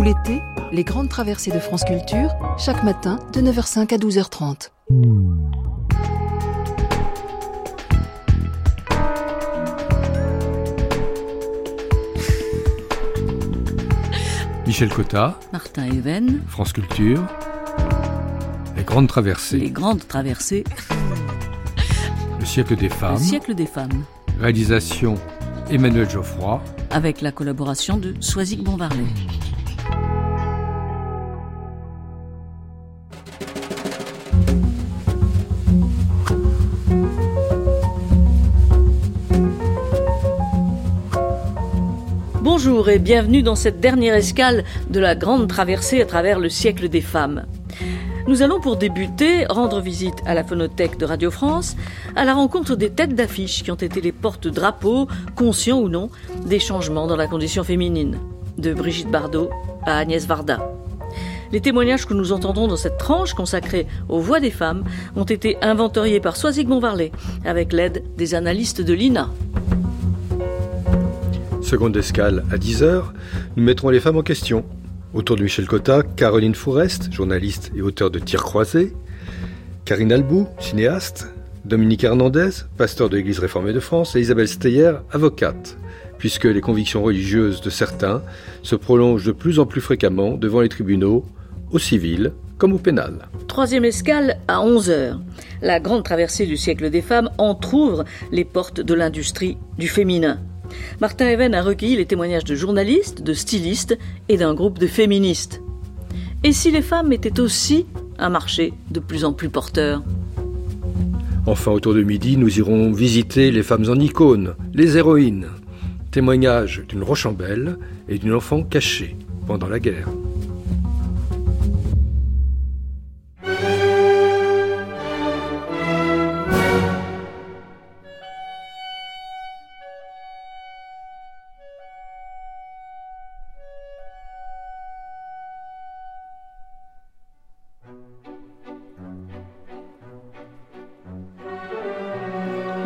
Tout l'été, les grandes traversées de France Culture, chaque matin de 9h05 à 12h30. Michel Cotta, Martin Even, France Culture, Les Grandes Traversées, Les Grandes Traversées, Le siècle des Le femmes, siècle des femmes, réalisation Emmanuel Geoffroy, avec la collaboration de Soisic Bonvarlet. Et bienvenue dans cette dernière escale de la grande traversée à travers le siècle des femmes. Nous allons pour débuter rendre visite à la phonothèque de Radio France à la rencontre des têtes d'affiche qui ont été les porte-drapeaux, conscients ou non, des changements dans la condition féminine, de Brigitte Bardot à Agnès Varda. Les témoignages que nous entendrons dans cette tranche consacrée aux voix des femmes ont été inventoriés par Soisig Bonvarlet avec l'aide des analystes de l'INA. Seconde escale à 10h, nous mettrons les femmes en question. Autour de Michel Cotta, Caroline Fourest, journaliste et auteur de Tirs croisés, Karine Albou, cinéaste, Dominique Hernandez, pasteur de l'Église réformée de France, et Isabelle Steyer, avocate, puisque les convictions religieuses de certains se prolongent de plus en plus fréquemment devant les tribunaux, au civil comme au pénal. Troisième escale à 11h. La grande traversée du siècle des femmes entr'ouvre les portes de l'industrie du féminin. Martin Even a recueilli les témoignages de journalistes, de stylistes et d'un groupe de féministes. Et si les femmes étaient aussi un marché de plus en plus porteur Enfin, autour de midi, nous irons visiter les femmes en icône, les héroïnes. Témoignage d'une Rochambelle et d'une enfant cachée pendant la guerre.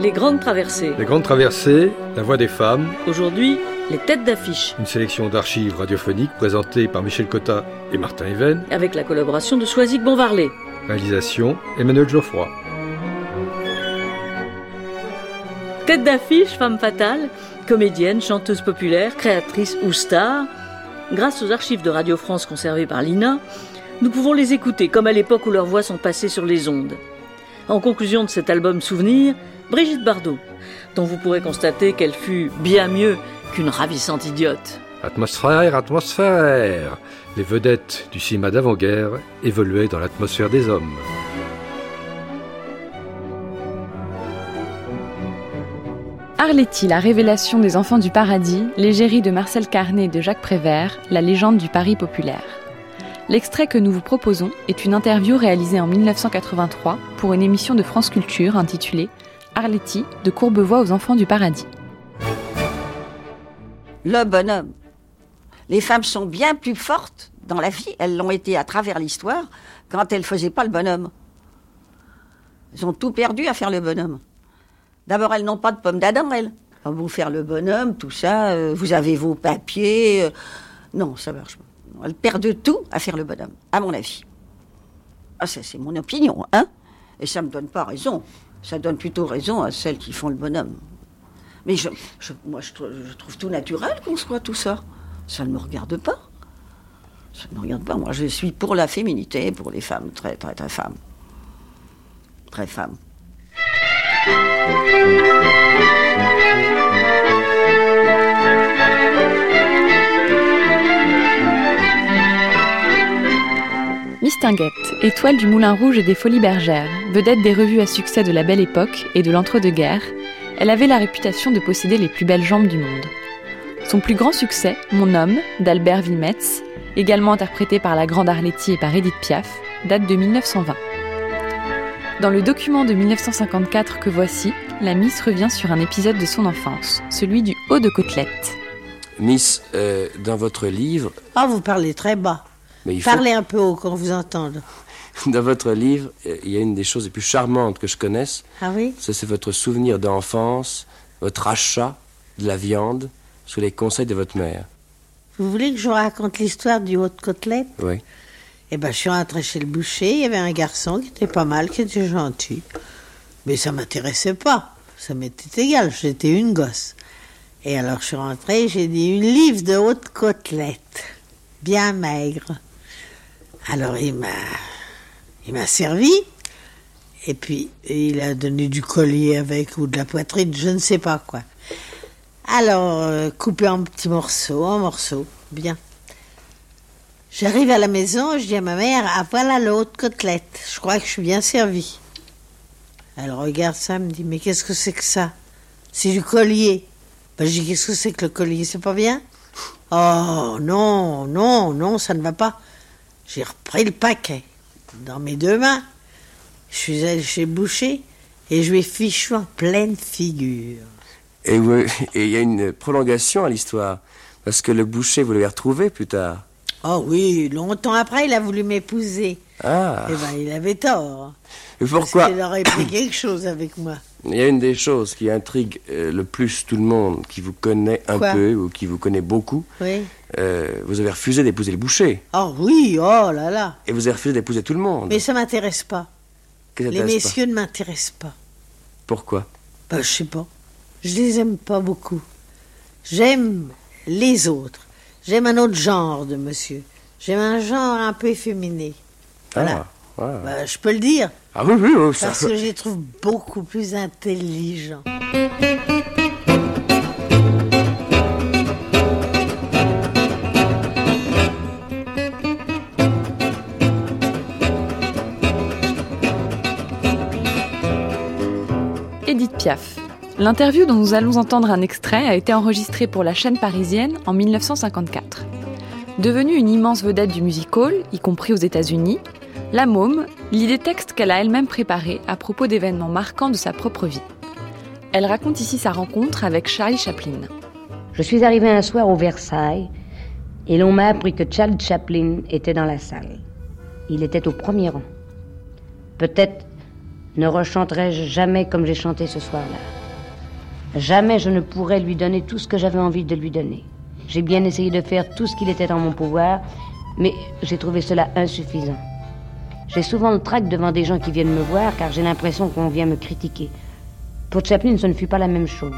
Les grandes traversées. Les grandes traversées, la voix des femmes, Aujourd'hui, les têtes d'affiche, une sélection d'archives radiophoniques présentées par Michel Cotta et Martin Even, avec la collaboration de Soisic Bonvarlet. réalisation Emmanuel Geoffroy. Tête d'affiche, femme fatale, comédienne, chanteuse populaire, créatrice ou star. Grâce aux archives de Radio France conservées par l'INA, nous pouvons les écouter comme à l'époque où leurs voix sont passées sur les ondes. En conclusion de cet album Souvenir, Brigitte Bardot, dont vous pourrez constater qu'elle fut bien mieux qu'une ravissante idiote. Atmosphère, atmosphère Les vedettes du cinéma d'avant-guerre évoluaient dans l'atmosphère des hommes. Arletty, la révélation des enfants du paradis, l'égérie de Marcel Carnet et de Jacques Prévert, la légende du Paris populaire. L'extrait que nous vous proposons est une interview réalisée en 1983 pour une émission de France Culture intitulée Arletty, de Courbevoie aux enfants du paradis. le bonhomme. Les femmes sont bien plus fortes dans la vie, elles l'ont été à travers l'histoire, quand elles ne faisaient pas le bonhomme. Elles ont tout perdu à faire le bonhomme. D'abord, elles n'ont pas de pommes d'Adam, elles. Vous faire le bonhomme, tout ça, euh, vous avez vos papiers. euh, non, ça marche pas. Elles perdent tout à faire le bonhomme, à mon avis. Ah, ça, c'est mon opinion, hein Et ça me donne pas raison. Ça donne plutôt raison à celles qui font le bonhomme. Mais moi, je trouve tout naturel qu'on soit tout ça. Ça ne me regarde pas. Ça ne me regarde pas. Moi, je suis pour la féminité, pour les femmes, très, très, très femmes. Très femmes. Mistinguette, étoile du Moulin Rouge et des Folies Bergères, vedette des revues à succès de la Belle Époque et de l'entre-deux-guerres, elle avait la réputation de posséder les plus belles jambes du monde. Son plus grand succès, Mon homme, d'Albert Wilmetz, également interprété par la grande Arletty et par Edith Piaf, date de 1920. Dans le document de 1954 que voici, la Miss revient sur un épisode de son enfance, celui du haut de côtelette. Miss, euh, dans votre livre, Ah, vous parlez très bas. Mais il faut, Parlez un peu haut qu'on vous entende. dans votre livre, il y a une des choses les plus charmantes que je connaisse. Ah oui? Ça, c'est votre souvenir d'enfance, votre achat de la viande sous les conseils de votre mère. Vous voulez que je vous raconte l'histoire du haut de côtelette? Oui. Eh ben, je suis rentrée chez le boucher, il y avait un garçon qui était pas mal, qui était gentil. Mais ça m'intéressait pas. Ça m'était égal, j'étais une gosse. Et alors je suis rentrée, j'ai dit une livre de haute côtelette, bien maigre. Alors il m'a, il m'a servi, et puis il a donné du collier avec ou de la poitrine, je ne sais pas quoi. Alors euh, coupé en petits morceaux, en morceaux, bien. J'arrive à la maison, je dis à ma mère, ah voilà le haute côtelette, je crois que je suis bien servie. Elle regarde ça, elle me dit, mais qu'est-ce que c'est que ça? C'est du collier. Ben, je dis, qu'est-ce que c'est que le collier? C'est pas bien Oh non, non, non, ça ne va pas. J'ai repris le paquet dans mes deux mains. Je suis allée chez boucher et je lui ai fichu en pleine figure. Et vous- et il y a une prolongation à l'histoire. Parce que le boucher, vous l'avez retrouvé plus tard. Oh oui, longtemps après, il a voulu m'épouser. Ah. Eh ben, il avait tort. Et Parce pourquoi qu'il aurait pris quelque chose avec moi. Il y a une des choses qui intrigue euh, le plus tout le monde, qui vous connaît un Quoi peu ou qui vous connaît beaucoup. Oui. Euh, vous avez refusé d'épouser le boucher. Oh oui, oh là là. Et vous avez refusé d'épouser tout le monde. Mais ça m'intéresse pas. Les pas messieurs ne m'intéressent pas. Pourquoi Ben, je sais pas. Je les aime pas beaucoup. J'aime les autres. J'aime un autre genre de monsieur. J'aime un genre un peu efféminé. Voilà. Ah, ah. Ben, je peux le dire. Ah oui, oui, oui, ça- Parce que je les trouve beaucoup plus intelligents. Édith Piaf. L'interview dont nous allons entendre un extrait a été enregistrée pour la chaîne parisienne en 1954. Devenue une immense vedette du music hall, y compris aux États-Unis, la môme lit des textes qu'elle a elle-même préparés à propos d'événements marquants de sa propre vie. Elle raconte ici sa rencontre avec Charlie Chaplin. Je suis arrivée un soir au Versailles et l'on m'a appris que Charles Chaplin était dans la salle. Il était au premier rang. Peut-être ne rechanterai-je jamais comme j'ai chanté ce soir-là. Jamais je ne pourrais lui donner tout ce que j'avais envie de lui donner. J'ai bien essayé de faire tout ce qu'il était en mon pouvoir, mais j'ai trouvé cela insuffisant. J'ai souvent le trac devant des gens qui viennent me voir car j'ai l'impression qu'on vient me critiquer. Pour Chaplin, ce ne fut pas la même chose.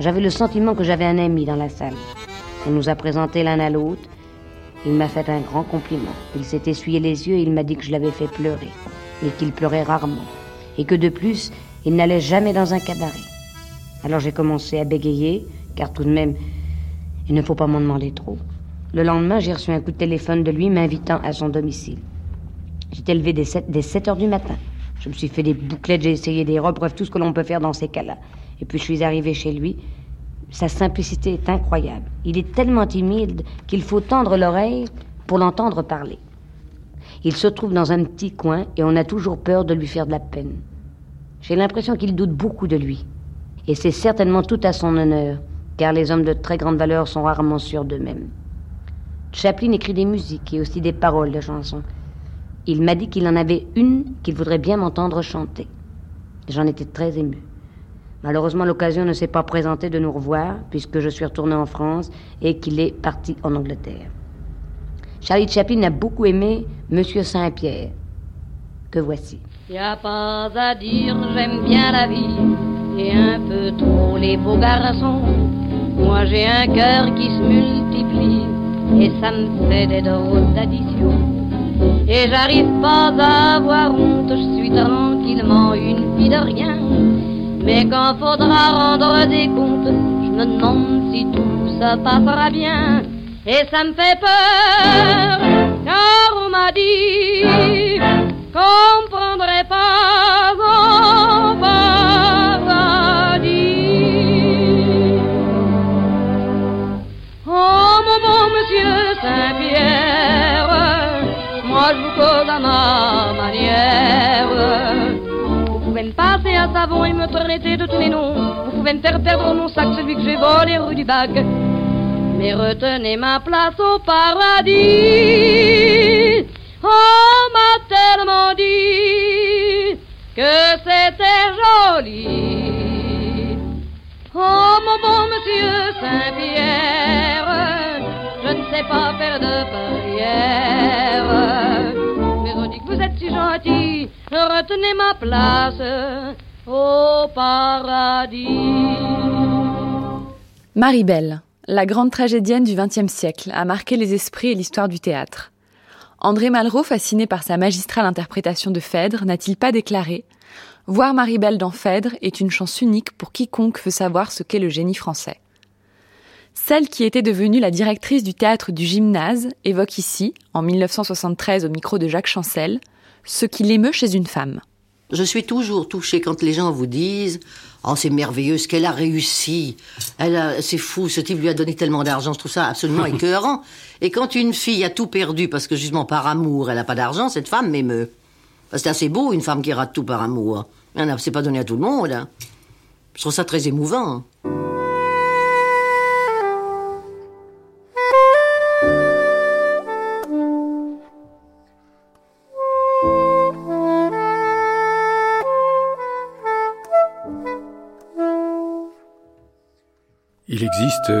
J'avais le sentiment que j'avais un ami dans la salle. On nous a présenté l'un à l'autre. Il m'a fait un grand compliment. Il s'est essuyé les yeux et il m'a dit que je l'avais fait pleurer, et qu'il pleurait rarement, et que de plus, il n'allait jamais dans un cabaret. Alors j'ai commencé à bégayer, car tout de même, il ne faut pas m'en demander trop. Le lendemain, j'ai reçu un coup de téléphone de lui m'invitant à son domicile. J'étais levé dès 7, dès 7 heures du matin. Je me suis fait des bouclettes, j'ai essayé des robes, bref, tout ce que l'on peut faire dans ces cas-là. Et puis je suis arrivée chez lui. Sa simplicité est incroyable. Il est tellement timide qu'il faut tendre l'oreille pour l'entendre parler. Il se trouve dans un petit coin et on a toujours peur de lui faire de la peine. J'ai l'impression qu'il doute beaucoup de lui. Et c'est certainement tout à son honneur, car les hommes de très grande valeur sont rarement sûrs d'eux-mêmes. Chaplin écrit des musiques et aussi des paroles de chansons. Il m'a dit qu'il en avait une qu'il voudrait bien m'entendre chanter. J'en étais très ému. Malheureusement, l'occasion ne s'est pas présentée de nous revoir, puisque je suis retourné en France et qu'il est parti en Angleterre. Charlie Chaplin a beaucoup aimé Monsieur Saint-Pierre, que voici. Y a pas à dire, j'aime bien la vie et un peu trop les beaux garçons. Moi j'ai un cœur qui se multiplie et ça me fait des drôles d'additions. Et j'arrive pas à avoir honte, je suis tranquillement une fille de rien. Mais quand faudra rendre des comptes, je me demande si tout ça passera bien. Et ça me fait peur, car on m'a dit qu'on prendrait pas ma manière. Vous pouvez me passer un savon et me traiter de tous les noms. Vous pouvez me faire perdre mon sac, celui que j'ai volé rue du Bac. Mais retenez ma place au paradis. On m'a tellement dit que c'était joli. Oh mon bon monsieur Saint-Pierre, je ne sais pas faire de barrière. Gentil, retenez ma place au paradis. Marie-Belle, la grande tragédienne du XXe siècle, a marqué les esprits et l'histoire du théâtre. André Malraux, fasciné par sa magistrale interprétation de Phèdre, n'a-t-il pas déclaré Voir Marie-Belle dans Phèdre est une chance unique pour quiconque veut savoir ce qu'est le génie français. Celle qui était devenue la directrice du théâtre du gymnase évoque ici, en 1973 au micro de Jacques Chancel, ce qui l'émeut chez une femme. Je suis toujours touchée quand les gens vous disent Oh, c'est merveilleux ce qu'elle a réussi. Elle a, c'est fou, ce type lui a donné tellement d'argent. Je trouve ça absolument écœurant. Et quand une fille a tout perdu parce que justement par amour, elle n'a pas d'argent, cette femme m'émeut. C'est assez beau, une femme qui rate tout par amour. C'est pas donné à tout le monde. Hein. Je trouve ça très émouvant.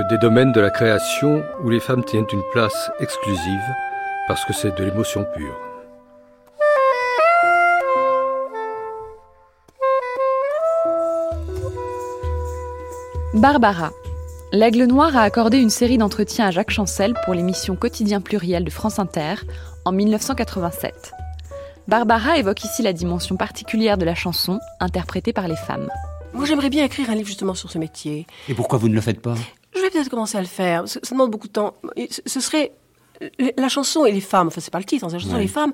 Des domaines de la création où les femmes tiennent une place exclusive parce que c'est de l'émotion pure. Barbara. L'Aigle Noir a accordé une série d'entretiens à Jacques Chancel pour l'émission Quotidien pluriel de France Inter en 1987. Barbara évoque ici la dimension particulière de la chanson interprétée par les femmes. Moi, j'aimerais bien écrire un livre justement sur ce métier. Et pourquoi vous ne le faites pas? Je vais peut-être commencer à le faire. Ça, demande beaucoup de temps. Ce serait la chanson et les femmes. Enfin, c'est pas le titre, hein, la chanson et les femmes.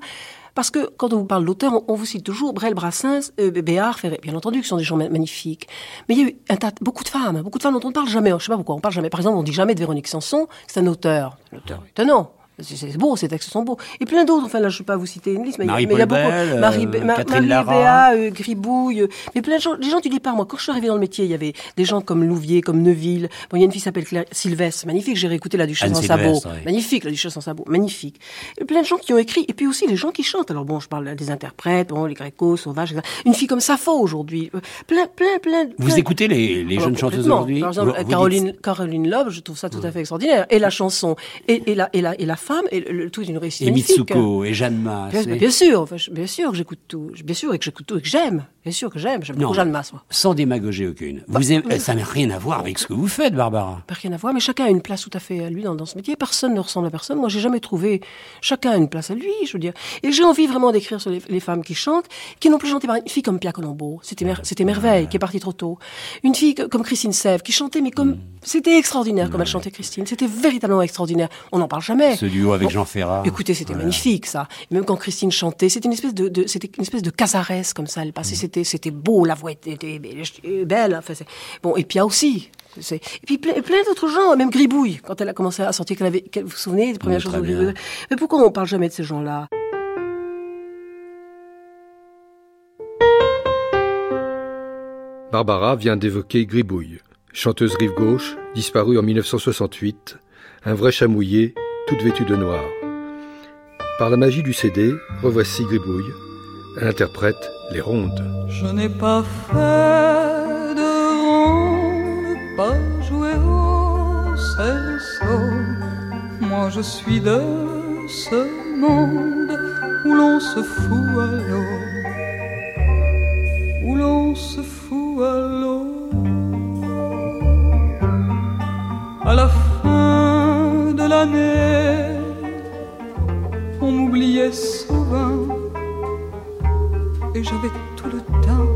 Parce que quand on vous parle d'auteur, on, vous cite toujours Brel, Brassens, euh, Béard, Ferré, bien entendu, qui sont des gens magnifiques. Mais il y a eu un tas, beaucoup de femmes, beaucoup de femmes dont on ne parle jamais. Je sais pas pourquoi on parle jamais. Par exemple, on dit jamais de Véronique Sanson, c'est un auteur. Un auteur étonnant. C'est beau, ces textes sont beaux. Et plein d'autres, enfin là je ne vais pas vous citer une liste, mais il y a beaucoup. Euh, Marie, Catherine Béa, euh, Gribouille, euh, mais plein de gens, des gens tu dis pas, moi quand je suis arrivée dans le métier, il y avait des gens comme Louvier, comme Neuville, bon il y a une fille qui s'appelle Claire Sylvestre, magnifique, j'ai réécouté La Duchesse en sabot, magnifique, La Duchesse en sabot, magnifique. Et plein de gens qui ont écrit, et puis aussi les gens qui chantent, alors bon je parle des interprètes, bon les Grécos, Sauvages, etc. une fille comme Sappho aujourd'hui, plein, plein, plein. Vous écoutez les, les jeunes chanteuses aujourd'hui Par exemple, Caroline, Caroline Love, je trouve ça tout à fait extraordinaire, et la chanson, et, et, la, et, la, et la femme, et le, tout une réussite Et Mitsuko, et Jeanne Masse. Bien, sûr, bien sûr que j'écoute tout. Bien sûr et que j'écoute tout et que j'aime. Bien sûr que j'aime. J'aime beaucoup Jeanne Masse, Sans démagogie aucune. Vous bah, Ça n'a rien à voir avec ce que vous faites, Barbara. Pas rien à voir, mais chacun a une place tout à fait à lui dans, dans ce métier. Personne ne ressemble à personne. Moi, j'ai jamais trouvé. Chacun a une place à lui, je veux dire. Et j'ai envie vraiment d'écrire sur les, femmes qui chantent, qui n'ont plus chanté par une fille comme Pia Colombo. C'était c'était merveille, qui est partie trop tôt. Une fille comme Christine Sèvres, qui chantait, mais comme, mm. c'était extraordinaire comme elle chantait Christine. C'était véritablement extraordinaire. On n'en parle jamais. Duo avec Jean Ferrat. Écoutez, c'était magnifique, ça. même quand Christine chantait, c'était une espèce de, de c'était une espèce de casaresse comme ça. Elle passait, mm. c'était, c'était beau, la voix était, belle. Enfin, bon, et Pia aussi. Et puis plein, d'autres gens, même Gribouille, quand elle a commencé à sortir, qu'elle avait, vous vous souvenez des premières choses de Mais pourquoi on parle jamais de ces gens-là? Barbara vient d'évoquer Gribouille, chanteuse rive gauche, disparue en 1968, un vrai chamouillé, toute vêtue de noir. Par la magie du CD, revoici Gribouille. Elle interprète les rondes. Je n'ai pas fait de rondes, pas joué au cerceau. Moi je suis de ce monde où l'on se fout à l'eau. Où l'on se fout à l'eau. À la fin l'année. On m'oubliait souvent. Et j'avais tout le temps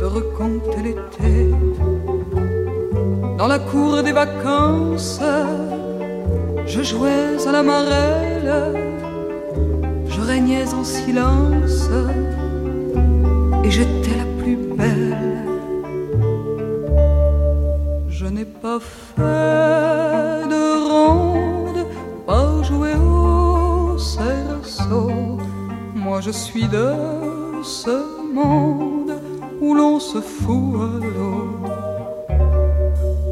de recompter l'été. Dans la cour des vacances, je jouais à la marelle, je régnais en silence. Et j'étais pas fait de ronde, pas joué au moi je suis de ce monde où l'on se fout à l'eau,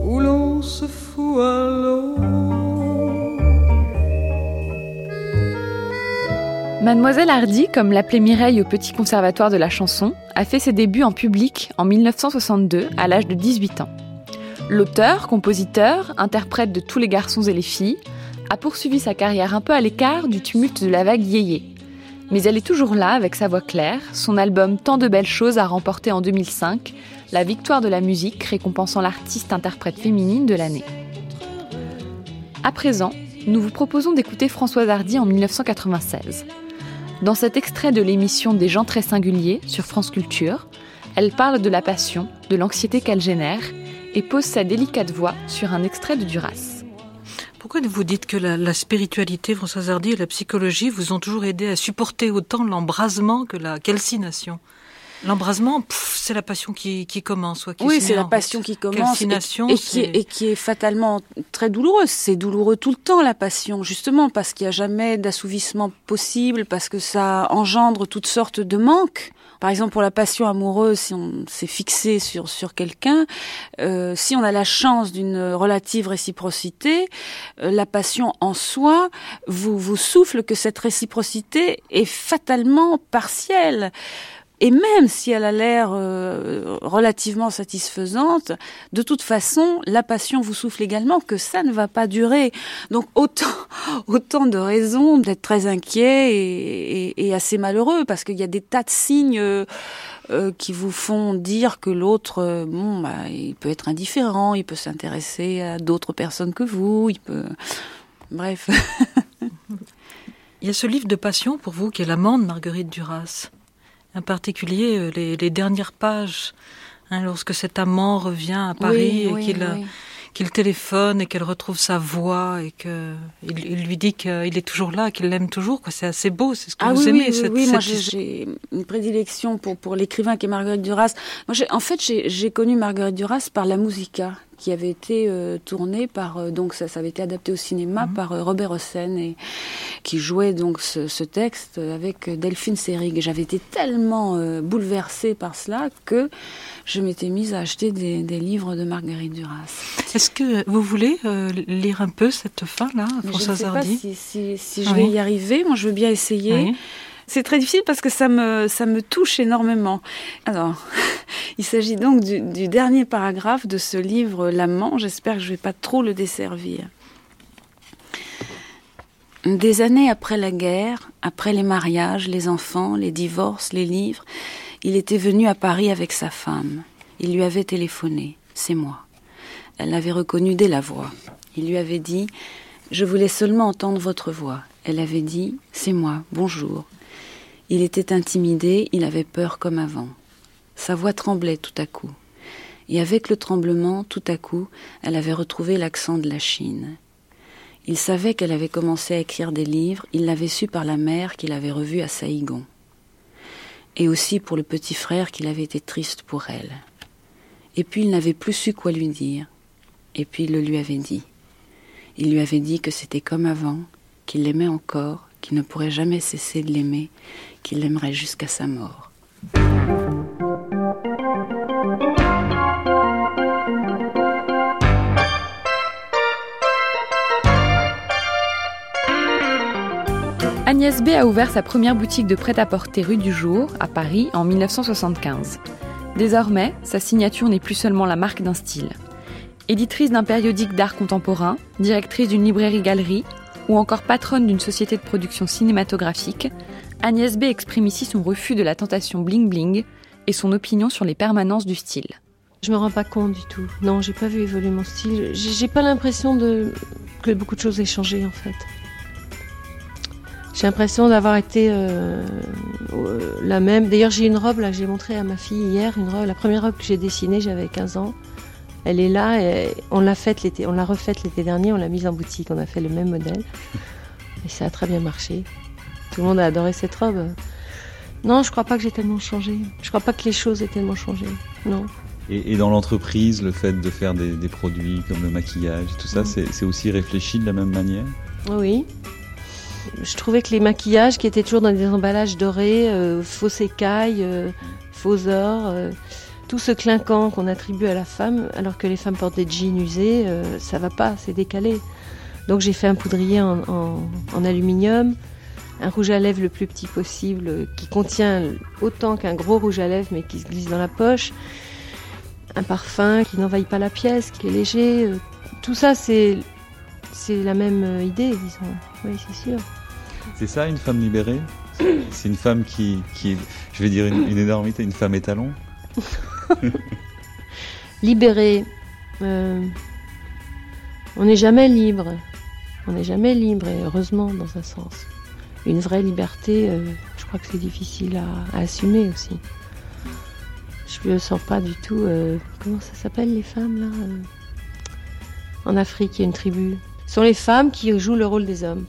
où l'on se fout à l'eau. Mademoiselle Hardy, comme l'appelait Mireille au Petit Conservatoire de la chanson, a fait ses débuts en public en 1962 à l'âge de 18 ans. L'auteur, compositeur, interprète de tous les garçons et les filles, a poursuivi sa carrière un peu à l'écart du tumulte de la vague yéyé. Mais elle est toujours là avec sa voix claire, son album Tant de belles choses a remporté en 2005 la victoire de la musique récompensant l'artiste interprète féminine de l'année. À présent, nous vous proposons d'écouter Françoise Hardy en 1996. Dans cet extrait de l'émission Des gens très singuliers sur France Culture, elle parle de la passion, de l'anxiété qu'elle génère et pose sa délicate voix sur un extrait de Duras. Pourquoi vous dites que la, la, spiritualité, Françoise Hardy, et la psychologie vous ont toujours aidé à supporter autant l'embrasement que la calcination? L'embrasement, c'est la passion qui, qui commence. Soit qui oui, c'est la passion qui commence et, et, qui est, et, qui est, fatalement très douloureuse. C'est douloureux tout le temps, la passion, justement, parce qu'il n'y a jamais d'assouvissement possible, parce que ça engendre toutes sortes de manques. Par exemple, pour la passion amoureuse, si on s'est fixé sur sur quelqu'un, euh, si on a la chance d'une relative réciprocité, euh, la passion en soi vous vous souffle que cette réciprocité est fatalement partielle. Et même si elle a l'air euh, relativement satisfaisante, de toute façon, la passion vous souffle également que ça ne va pas durer. Donc autant, autant de raisons d'être très inquiet et, et, et, assez malheureux, parce qu'il y a des tas de signes euh, euh, qui vous font dire que l'autre, euh, bon, bah, il peut être indifférent, il peut s'intéresser à d'autres personnes que vous, il peut... Bref. il y a ce livre de passion pour vous qui est L'amant de Marguerite Duras en particulier euh, les, les dernières pages, hein, lorsque cet amant revient à Paris oui, oui, et qu'il oui. qu'il téléphone et qu'elle retrouve sa voix et que il, il lui dit qu'il est toujours là, qu'il l'aime toujours. C'est assez beau, c'est ce que ah, vous aimez. Oui, cette, oui, cette... moi j'ai une prédilection pour pour l'écrivain qui est Marguerite Duras. Moi, en fait, j'ai connu Marguerite Duras par la musica qui avait été euh, tournée par euh, donc ça, ça avait été adapté au cinéma Mhm. mmh. par euh, Robert Hossein et qui jouait donc ce, ce texte avec Delphine Seyrig et j'avais été tellement euh, bouleversée par cela que je m'étais mise à acheter des, des, livres de Marguerite Duras. Est-ce que vous voulez euh, lire un peu cette fin là, Françoise Je ne sais Hardy? pas si, si, si je oui. vais y arriver. Moi, je veux bien essayer. Oui. C'est très difficile parce que ça me, ça me touche énormément. Alors, il s'agit donc du, du, dernier paragraphe de ce livre L'amant. J'espère que je ne vais pas trop le desservir. Des années après la guerre, après les mariages, les enfants, les divorces, les livres, il était venu à Paris avec sa femme. Il lui avait téléphoné. C'est moi. Elle l'avait reconnu dès la voix. Il lui avait dit Je voulais seulement entendre votre voix. Elle avait dit C'est moi, bonjour. Il était intimidé, il avait peur comme avant. Sa voix tremblait tout à coup. Et avec le tremblement, tout à coup, elle avait retrouvé l'accent de la Chine. Il savait qu'elle avait commencé à écrire des livres, il l'avait su par la mère qu'il avait revue à Saïgon. Et aussi pour le petit frère qu'il avait été triste pour elle. Et puis il n'avait plus su quoi lui dire. Et puis il le lui avait dit. Il lui avait dit que c'était comme avant, qu'il l'aimait encore, qu'il ne pourrait jamais cesser de l'aimer, qu'il l'aimerait jusqu'à sa mort. Agnès B a ouvert sa première boutique de prêt-à-porter rue du Jour, à Paris, en 1975. Désormais, sa signature n'est plus seulement la marque d'un style. Éditrice d'un périodique d'art contemporain, directrice d'une librairie-galerie ou encore patronne d'une société de production cinématographique, Agnès B exprime ici son refus de la tentation bling-bling et son opinion sur les permanences du style. Je me rends pas compte du tout. Non, j'ai pas vu évoluer mon style. J'ai pas l'impression de que beaucoup de choses aient changé en fait. J'ai l'impression d'avoir été euh, la même. D'ailleurs, j'ai une robe là j'ai montrée à ma fille hier, la première robe que j'ai dessinée, j'avais 15 ans. Elle est là, et on l'a faite l'été, on l'a refaite l'été dernier, on l'a mise en boutique, on a fait le même modèle. Et ça a très bien marché. Tout le monde a adoré cette robe. Non, je crois pas que j'ai tellement changé. Je crois pas que les choses aient tellement changé. Non. Et, et dans l'entreprise, le fait de faire des, des, produits comme le maquillage, tout ça, mmh. c'est aussi réfléchi de la même manière? Oui. Je trouvais que les maquillages qui étaient toujours dans des emballages dorés, euh, faux écailles, euh, faux or, euh, tout ce clinquant qu'on attribue à la femme, alors que les femmes portent des jeans usés, euh, ça va pas, c'est décalé. Donc j'ai fait un poudrier en, en, en, aluminium, un rouge à lèvres le plus petit possible, qui contient autant qu'un gros rouge à lèvres, mais qui se glisse dans la poche. un parfum qui n'envahit pas la pièce, qui est léger. Euh, tout ça, c'est c'est la même euh, idée, disons. Oui, c'est sûr. C'est ça, une femme libérée? C'est une femme qui, qui, je vais dire une, énormité, une femme étalon? Libérée. Euh, on n'est jamais libre. On n'est jamais libre, et heureusement, dans un sens. Une vraie liberté, je crois que c'est difficile à, assumer aussi. Je ne sens pas du tout. Euh, comment ça s'appelle les femmes là euh En Afrique, il y a une tribu. Ce sont les femmes qui jouent le rôle des hommes.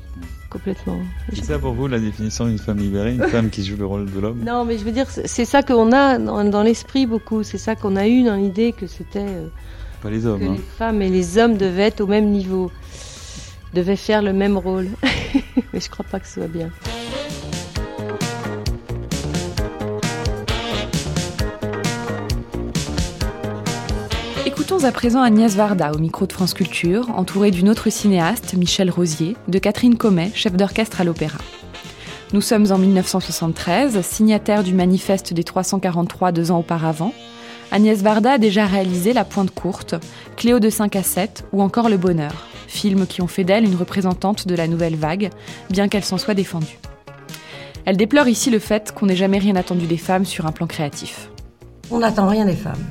Complètement. C'est ça pour vous la définition d'une femme libérée, une femme qui joue le rôle de l'homme? Non, mais je veux dire, c'est ça qu'on a dans, l'esprit beaucoup. C'est ça qu'on a eu dans l'idée que c'était. Euh, pas les hommes. Que hein. les femmes et les hommes devaient être au même niveau, devaient faire le même rôle. mais je crois pas que ce soit bien. Écoutons à présent Agnès Varda au micro de France Culture, entourée d'une autre cinéaste, Michel Rosier, de Catherine Comet, chef d'orchestre à l'opéra. Nous sommes en 1973, signataire du manifeste des 343 deux ans auparavant. Agnès Varda a déjà réalisé La Pointe Courte, Cléo de 5 à 7 ou encore Le Bonheur, films qui ont fait d'elle une représentante de la nouvelle vague, bien qu'elle s'en soit défendue. Elle déplore ici le fait qu'on n'ait jamais rien attendu des femmes sur un plan créatif. On n'attend rien des femmes.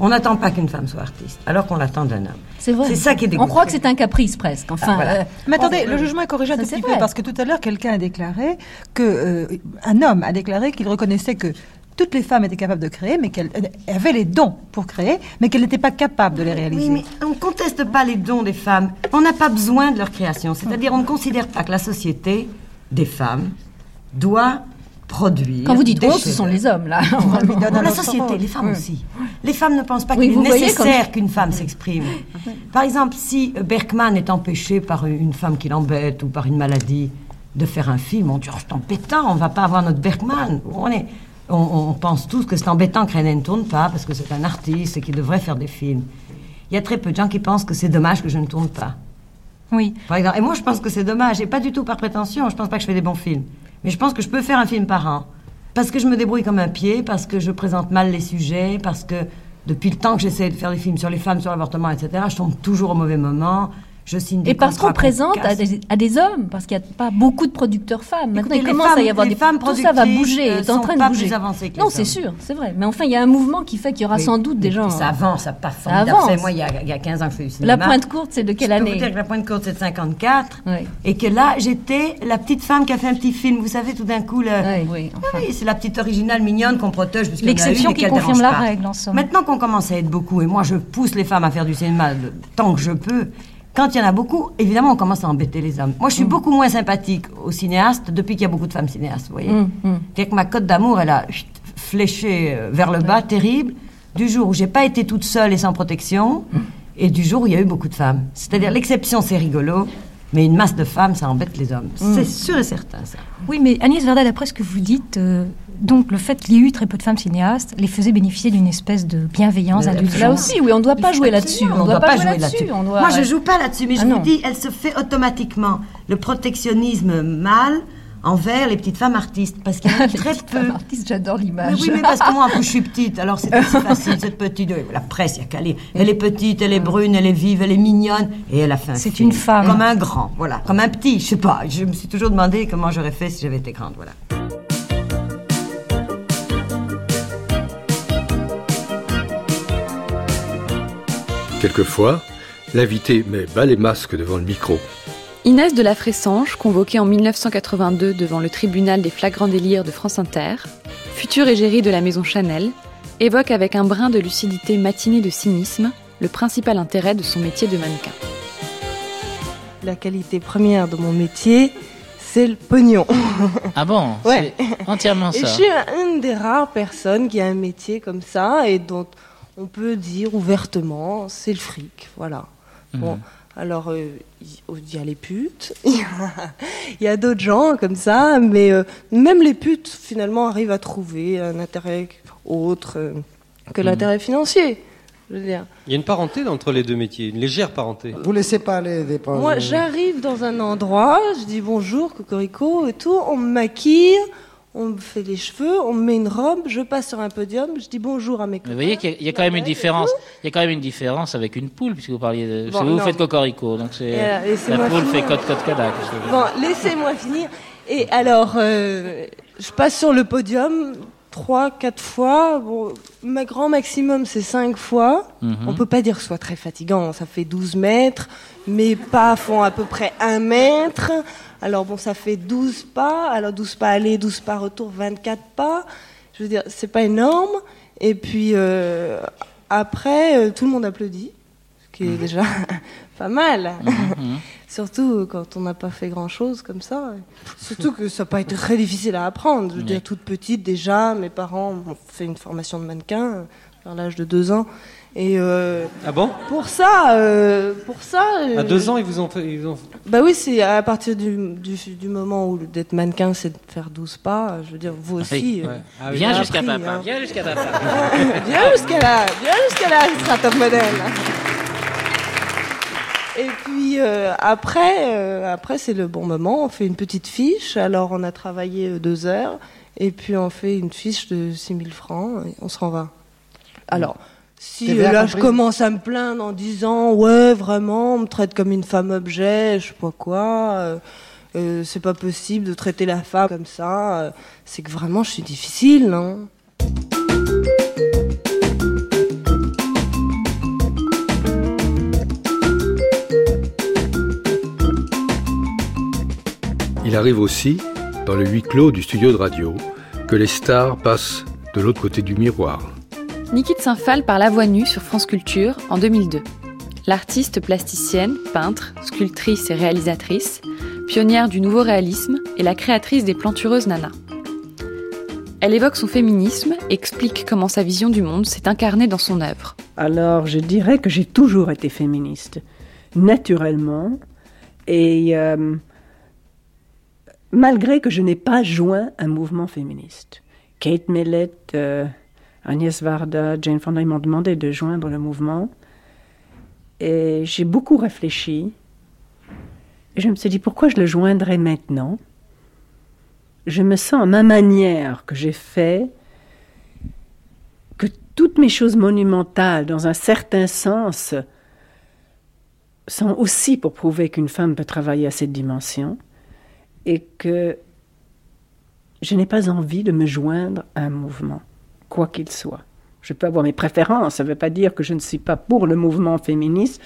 On n'attend pas qu'une femme soit artiste, alors qu'on l'attend d'un homme. C'est vrai. C'est ça qui est On croit que c'est un caprice presque. Enfin. Ah, euh, Mais attendez, le jugement est corrigé un tout petit peu parce que tout à l'heure, quelqu'un a déclaré que euh, un homme a déclaré qu'il reconnaissait que toutes les femmes étaient capables de créer, mais qu'elles avaient les dons pour créer, mais qu'elles n'étaient pas capables de les réaliser. Oui, mais on ne conteste pas les dons des femmes. On n'a pas besoin de leur création. C'est-à-dire, on ne considère pas que la société des femmes doit produire. Quand vous dites on, ce sont les hommes, là. la société, les femmes aussi. Les femmes ne pensent pas qu'il est nécessaire qu'une femme s'exprime. Par exemple, si Bergman est empêché par une femme qui l'embête ou par une maladie de faire un film, on dit oh, c'est embêtant, on va pas avoir notre Bergman. On, est, on, pense tous que c'est embêtant que René ne tourne pas parce que c'est un artiste et qu'il devrait faire des films. Il y a très peu de gens qui pensent que c'est dommage que je ne tourne pas. Oui. Par exemple, et moi je pense que c'est dommage, et pas du tout par prétention, je pense pas que je fais des bons films. Mais je pense que je peux faire un film par an. Parce que je me débrouille comme un pied, parce que je présente mal les sujets, parce que depuis le temps que j'essaie de faire des films sur les femmes, sur l'avortement, etc., je tombe toujours au mauvais moment. Et parce qu'on présente à des, hommes, parce qu'il n'y a pas beaucoup de producteurs femmes. Maintenant, il commence à y avoir des femmes Tout ça va bouger, euh, est en train de bouger. Non, c'est sûr, c'est vrai. Mais enfin, il y a un mouvement qui fait qu'il y aura sans doute des gens. Ça avance, ça pas formidable. Moi, il y, a, il y, a, 15 ans que je fais du cinéma. La pointe courte, c'est de quelle année Je peux vous dire que la pointe courte, c'est de 54. Et que là, j'étais la petite femme qui a fait un petit film. Vous savez, tout d'un coup, le... oui, oui, c'est la petite originale mignonne qu'on protège. L'exception qui confirme la règle, en somme. Maintenant qu'on commence à être beaucoup, et moi, je pousse les femmes à faire du cinéma tant que je peux. Quand il y en a beaucoup, évidemment, on commence à embêter les hommes. Moi, je suis mm. beaucoup moins sympathique aux cinéastes depuis qu'il y a beaucoup de femmes cinéastes, vous voyez. Mm, mm. que ma cote d'amour, elle a fléché euh, vers le bas, terrible, du jour où j'ai pas été toute seule et sans protection, et du jour où il y a eu beaucoup de femmes. C'est-à-dire, l'exception, c'est rigolo, mais une masse de femmes, ça embête les hommes. C'est sûr et certain, ça. Oui, mais Agnès Varda, d'après ce que vous dites, euh, donc le fait qu'il y ait eu très peu de femmes cinéastes les faisait bénéficier d'une espèce de bienveillance adulte. Là aussi, oui, on ne doit pas jouer là-dessus. On ne doit, pas jouer là-dessus. Moi, je joue pas là-dessus, mais je ah vous dis, elle se fait automatiquement. Le protectionnisme mâle envers les petites femmes artistes parce qu'il y a très peu artistes j'adore l'image oui mais parce que moi je suis petite alors c'est assez facile cette petite la presse il y a qu'à lire elle est petite elle est brune elle est vive elle est mignonne et elle a fait un c'est une femme comme un grand voilà comme un petit je sais pas je me suis toujours demandé comment j'aurais fait si j'avais été grande voilà Quelquefois, l'invité met bas les masques devant le micro. Inès de la Fressange, convoquée en 1982 devant le tribunal des flagrants délires de France Inter, future égérie de la maison Chanel, évoque avec un brin de lucidité matinée de cynisme le principal intérêt de son métier de mannequin. La qualité première de mon métier, c'est le pognon. Ah bon Ouais. Entièrement ça. Et je suis une des rares personnes qui a un métier comme ça et dont on peut dire ouvertement, c'est le fric, voilà. Mhm. Bon, alors euh, il y a les putes, il y a, d'autres gens comme ça, mais euh, même les putes finalement arrivent à trouver un intérêt autre euh, que mhm. l'intérêt financier. Je veux dire. Il y a une parenté entre les deux métiers, une légère parenté. Vous laissez pas les dépenses. Moi, j'arrive dans un endroit, je dis bonjour, cocorico et tout, on me maquille, on me fait les cheveux, on me met une robe, je passe sur un podium, je dis bonjour à mes copains. vous voyez qu'il y, a quand même une différence. Il y a quand même une différence avec une poule, puisque vous parliez de. vous faites cocorico, donc c'est. Euh, la poule fait cote cote cadac. Bon, laissez-moi finir. Et alors, euh, je passe sur le podium trois, quatre fois. Bon, ma grand maximum, c'est cinq fois. Mhm. On peut pas dire que ce soit très fatigant. Ça fait 12 mètres. Mes pas font à peu près un mètre. Alors bon, ça fait 12 pas. Alors 12 pas aller, 12 pas retour, 24 pas. Je veux dire, c'est pas énorme. Et puis euh, après, euh, tout le monde applaudit, ce qui est mhm. déjà pas mal. Mhm. Surtout quand on n'a pas fait grand-chose comme ça. Surtout que ça n'a pas été très difficile à apprendre. Je veux dire, toute petite déjà, mes parents ont fait une formation de mannequin vers l'âge de deux ans. Et euh, ah bon? Pour ça, euh, pour ça. à deux ans, ils vous ont fait. Ils ont... Bah oui, c'est à partir du, du, moment où d'être mannequin, c'est de faire 12 pas. Je veux dire, vous aussi. Euh, ah viens jusqu'à papa. Hein. Viens jusqu'à papa. viens jusqu'à là. Viens jusqu'à là, ce sera top modèle. Et puis après, après c'est le bon moment. On fait une petite fiche. Alors on a travaillé deux heures. Et puis on fait une fiche de 6000 francs. Et on se renvoie. va. Alors. Si là je commence à me plaindre en disant ouais vraiment on me traite comme une femme objet, je sais pas quoi, euh, euh, c'est pas possible de traiter la femme comme ça, euh, c'est que vraiment je suis difficile, non? Il arrive aussi, dans le huis clos du studio de radio, que les stars passent de l'autre côté du miroir. Niki de Saint-Phal par La Voix Nue sur France Culture en 2002. L'artiste plasticienne, peintre, sculptrice et réalisatrice, pionnière du nouveau réalisme et la créatrice des plantureuses Nana. Elle évoque son féminisme explique comment sa vision du monde s'est incarnée dans son œuvre. Alors, je dirais que j'ai toujours été féministe, naturellement, et euh, malgré que je n'ai pas joint un mouvement féministe. Kate Millett, euh, Agnès Varda, Jane Fonda, ils m'ont demandé de joindre le mouvement. Et j'ai beaucoup réfléchi. Et je me suis dit, pourquoi je le joindrais maintenant? Je me sens à ma manière que j'ai fait que toutes mes choses monumentales, dans un certain sens, sont aussi pour prouver qu'une femme peut travailler à cette dimension et que je n'ai pas envie de me joindre à un mouvement quoi qu'il soit. Je peux avoir mes préférences, ça ne veut pas dire que je ne suis pas pour le mouvement féministe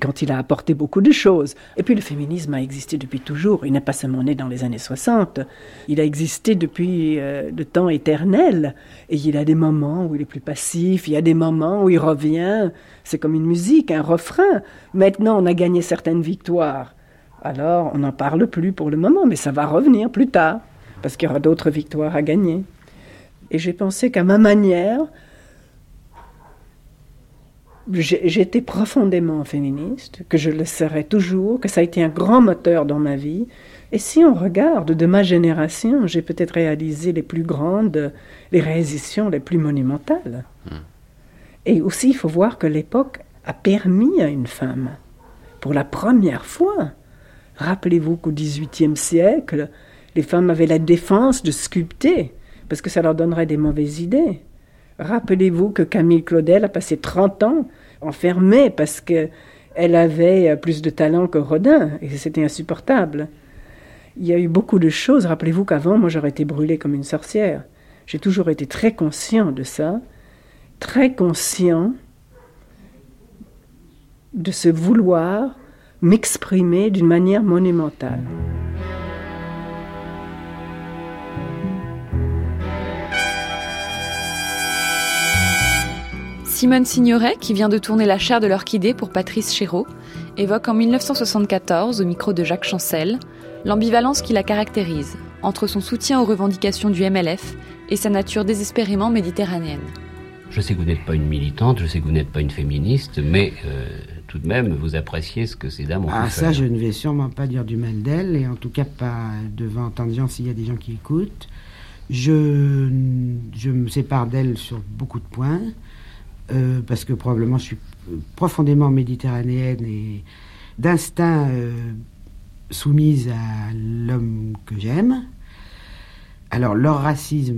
quand il a apporté beaucoup de choses. Et puis le féminisme a existé depuis toujours, il n'est pas seulement né dans les années 60, il a existé depuis euh, le temps éternel, et il a des moments où il est plus passif, il y a des moments où il revient, c'est comme une musique, un refrain. Maintenant on a gagné certaines victoires, alors on n'en parle plus pour le moment, mais ça va revenir plus tard, parce qu'il y aura d'autres victoires à gagner. Et j'ai pensé qu'à ma manière, j'étais profondément féministe, que je le serai toujours, que ça a été un grand moteur dans ma vie. Et si on regarde de ma génération, j'ai peut-être réalisé les plus grandes, les réalisations les plus monumentales. Hmm. Et aussi, il faut voir que l'époque a permis à une femme, pour la première fois, rappelez-vous qu'au XVIIIe siècle, les femmes avaient la défense de sculpter parce que ça leur donnerait des mauvaises idées. Rappelez-vous que Camille Claudel a passé 30 ans enfermée parce qu'elle avait euh, plus de talent que Rodin, et c'était insupportable. Il y a eu beaucoup de choses. Rappelez-vous qu'avant, moi, j'aurais été brûlée comme une sorcière. J'ai toujours été très conscient de ça, très conscient de ce vouloir m'exprimer d'une manière monumentale. Simone Signoret, qui vient de tourner La chair de l'orchidée pour Patrice Chéreau, évoque en 1974, au micro de Jacques Chancel, l'ambivalence qui la caractérise entre son soutien aux revendications du MLF et sa nature désespérément méditerranéenne. Je sais que vous n'êtes pas une militante, je sais que vous n'êtes pas une féministe, mais euh, tout de même, vous appréciez ce que ces dames ont ah, ça, je ne vais sûrement pas dire du mal d'elles, et en tout cas pas devant tant de gens s'il y a des gens qui écoutent. Je, je me sépare d'elles sur beaucoup de points. Euh, parce que probablement je suis profondément méditerranéenne et d'instinct euh, soumise à l'homme que j'aime. Alors leur racisme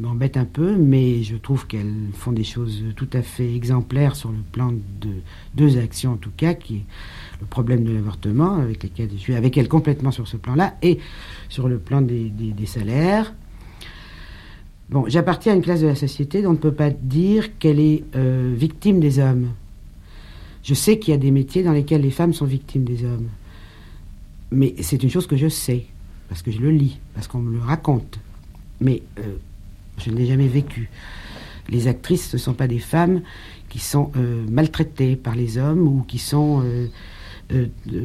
m'embête un peu, mais je trouve qu'elles font des choses tout à fait exemplaires sur le plan de deux actions en tout cas, qui est le problème de l'avortement, avec lesquelles je suis avec elles complètement sur ce plan-là, et sur le plan des, salaires. Bon, j'appartiens à une classe de la société dont on ne peut pas dire qu'elle est euh, victime des hommes. Je sais qu'il y a des métiers dans lesquels les femmes sont victimes des hommes. Mais c'est une chose que je sais parce que je le lis, parce qu'on me le raconte. Mais euh, je ne l'ai jamais vécu. Les actrices, ce ne sont pas des femmes qui sont euh, maltraitées par les hommes ou qui sont